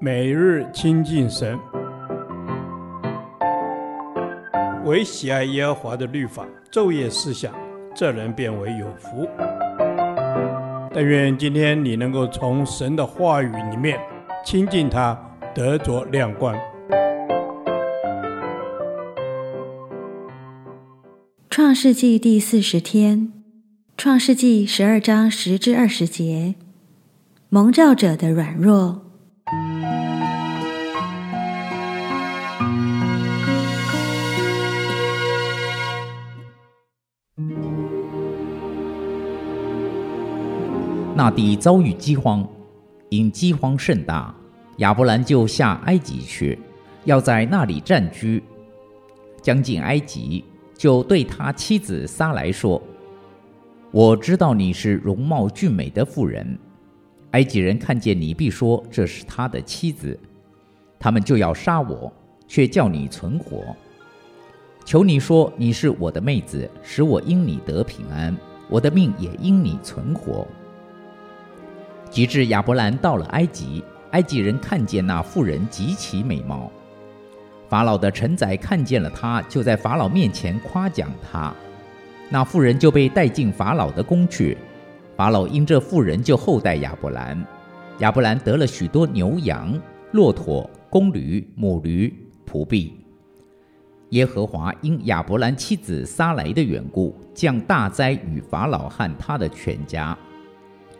每日亲近神，唯喜爱耶和华的律法，昼夜思想，这人便为有福。但愿今天你能够从神的话语里面亲近他，得着亮光。创世纪第四十天，创世纪十二章十至二十节，蒙召者的软弱。大地遭遇饥荒，因饥荒甚大，亚伯兰就下埃及去，要在那里暂居。将近埃及，就对他妻子撒来说：“我知道你是容貌俊美的妇人，埃及人看见你，必说这是他的妻子，他们就要杀我，却叫你存活。求你说你是我的妹子，使我因你得平安，我的命也因你存活。”及至亚伯兰到了埃及，埃及人看见那妇人极其美貌。法老的臣宰看见了她，就在法老面前夸奖她。那妇人就被带进法老的宫去。法老因这妇人就厚待亚伯兰。亚伯兰得了许多牛羊、骆驼、公驴、母驴、仆婢。耶和华因亚伯兰妻子撒来的缘故，降大灾与法老和他的全家。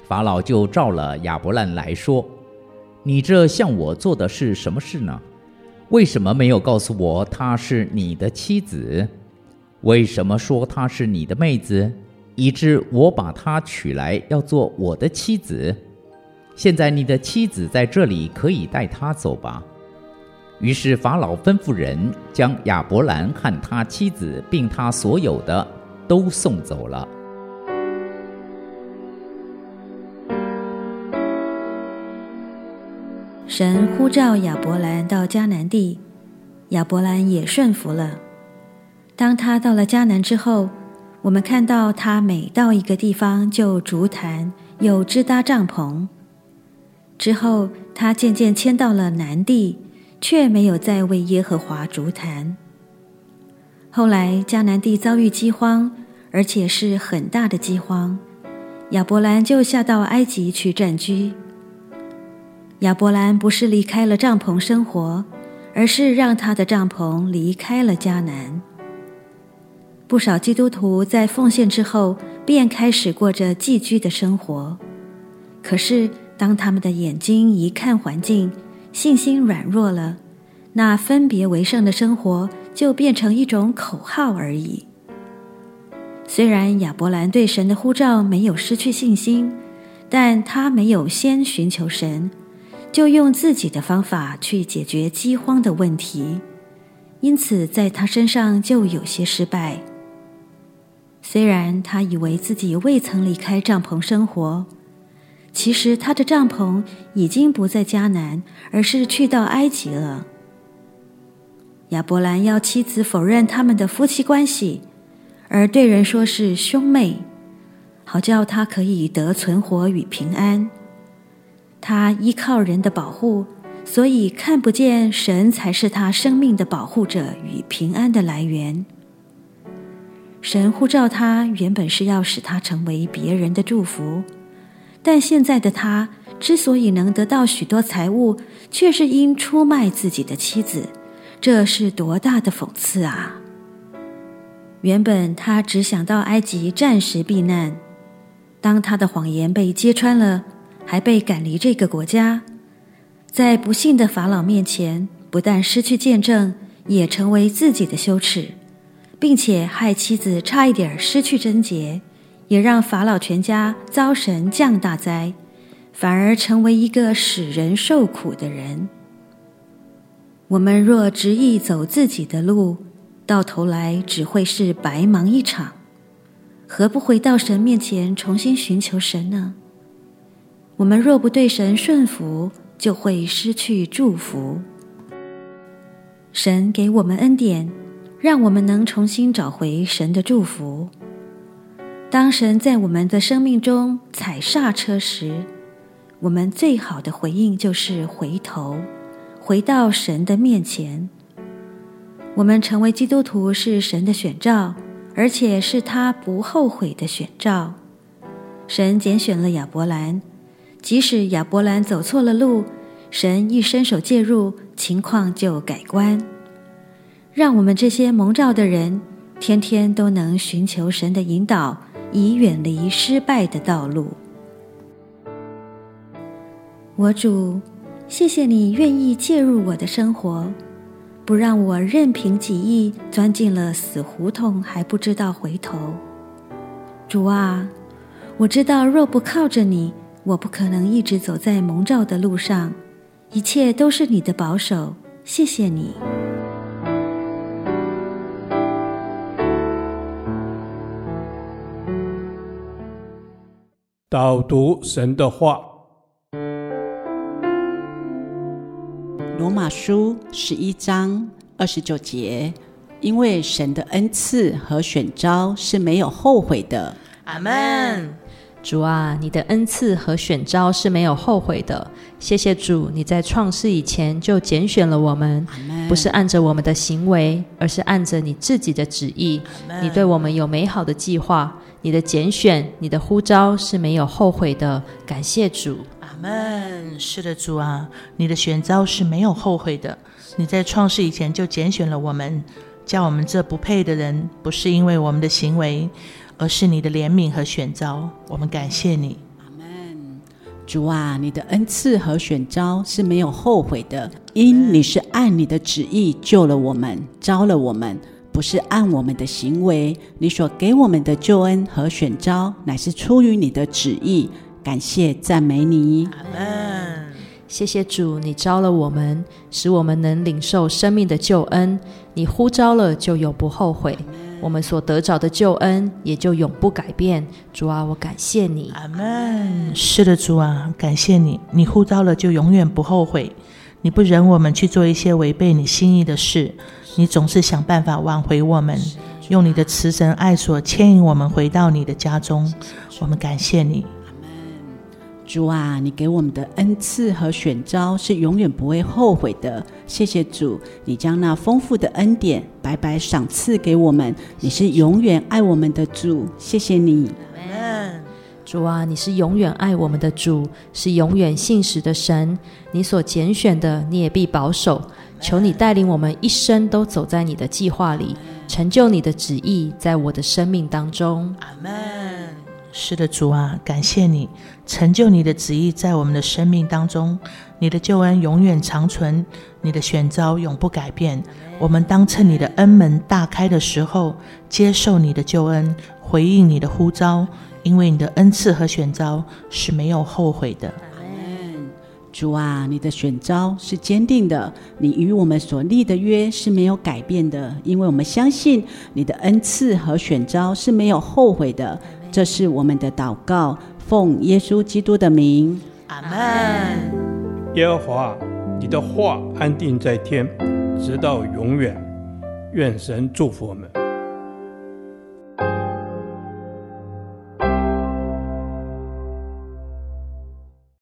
法老就召了亚伯兰来说：“你这向我做的是什么事呢？为什么没有告诉我她是你的妻子？为什么说她是你的妹子，以致我把她娶来要做我的妻子？现在你的妻子在这里，可以带她走吧。”于是法老吩咐人将亚伯兰和他妻子并他所有的都送走了。神呼召亚伯兰到迦南地，亚伯兰也顺服了。当他到了迦南之后，我们看到他每到一个地方就竹坛，又支搭帐篷。之后，他渐渐迁到了南地，却没有再为耶和华竹坛。后来，迦南地遭遇饥荒，而且是很大的饥荒，亚伯兰就下到埃及去暂居。亚伯兰不是离开了帐篷生活，而是让他的帐篷离开了迦南。不少基督徒在奉献之后，便开始过着寄居的生活。可是，当他们的眼睛一看环境，信心软弱了，那分别为圣的生活就变成一种口号而已。虽然亚伯兰对神的呼召没有失去信心，但他没有先寻求神。就用自己的方法去解决饥荒的问题，因此在他身上就有些失败。虽然他以为自己未曾离开帐篷生活，其实他的帐篷已经不在迦南，而是去到埃及了。亚伯兰要妻子否认他们的夫妻关系，而对人说是兄妹，好叫他可以得存活与平安。他依靠人的保护，所以看不见神才是他生命的保护者与平安的来源。神呼召他，原本是要使他成为别人的祝福，但现在的他之所以能得到许多财物，却是因出卖自己的妻子，这是多大的讽刺啊！原本他只想到埃及暂时避难，当他的谎言被揭穿了。还被赶离这个国家，在不幸的法老面前，不但失去见证，也成为自己的羞耻，并且害妻子差一点失去贞洁，也让法老全家遭神降大灾，反而成为一个使人受苦的人。我们若执意走自己的路，到头来只会是白忙一场，何不回到神面前重新寻求神呢？我们若不对神顺服，就会失去祝福。神给我们恩典，让我们能重新找回神的祝福。当神在我们的生命中踩刹车时，我们最好的回应就是回头，回到神的面前。我们成为基督徒是神的选召，而且是他不后悔的选召。神拣选了亚伯兰，即使亚伯兰走错了路，神一伸手介入，情况就改观。让我们这些蒙召的人，天天都能寻求神的引导，以远离失败的道路。我主，谢谢你愿意介入我的生活，不让我任凭己意钻进了死胡同，还不知道回头。主啊，我知道若不靠着你，我不可能一直走在蒙召的路上。一切都是你的保守，谢谢你。导读神的话。罗马书十一章二十九节，因为神的恩赐和选召是没有后悔的。阿门。主啊，你的恩赐和选召是没有后悔的。谢谢主，你在创世以前就拣选了我们，不是按着我们的行为，而是按着你自己的旨意。你对我们有美好的计划，你的拣选、你的呼召是没有后悔的。感谢主。阿门，是的，主啊，你的选召是没有后悔的。你在创世以前就拣选了我们，叫我们这不配的人，不是因为我们的行为，而是你的怜悯和选召。我们感谢你。阿们，主啊，你的恩赐和选召是没有后悔的，因你是按你的旨意救了我们，招了我们，不是按我们的行为。你所给我们的救恩和选召，乃是出于你的旨意。感谢赞美你，阿门。谢谢主，你招了我们，使我们能领受生命的救恩。你呼召了，就永不后悔。我们所得着的救恩，也就永不改变。主啊，我感谢你，阿门。是的，主啊，感谢你。你呼召了，就永远不后悔。你不忍我们去做一些违背你心意的事，你总是想办法挽回我们，用你的慈神爱所牵引我们回到你的家中。我们感谢你。主啊，你给我们的恩赐和选招是永远不会后悔的。谢谢主，你将那丰富的恩典白白赏赐给我们。你是永远爱我们的主，谢谢你。主啊，你是永远爱我们的主，是永远信实的神。你所拣选的，你也必保守。求你带领我们一生都走在你的计划里，成就你的旨意，在我的生命当中。阿门。是的，主啊，感谢你成就你的旨意在我们的生命当中，你的救恩永远长存，你的选召永不改变。我们当趁你的恩门大开的时候，接受你的救恩，回应你的呼召，因为你的恩赐和选召是没有后悔的。主啊，你的选召是坚定的，你与我们所立的约是没有改变的，因为我们相信你的恩赐和选召是没有后悔的。这是我们的祷告，奉耶稣基督的名，阿门。耶和华，你的话安定在天，直到永远。愿神祝福我们。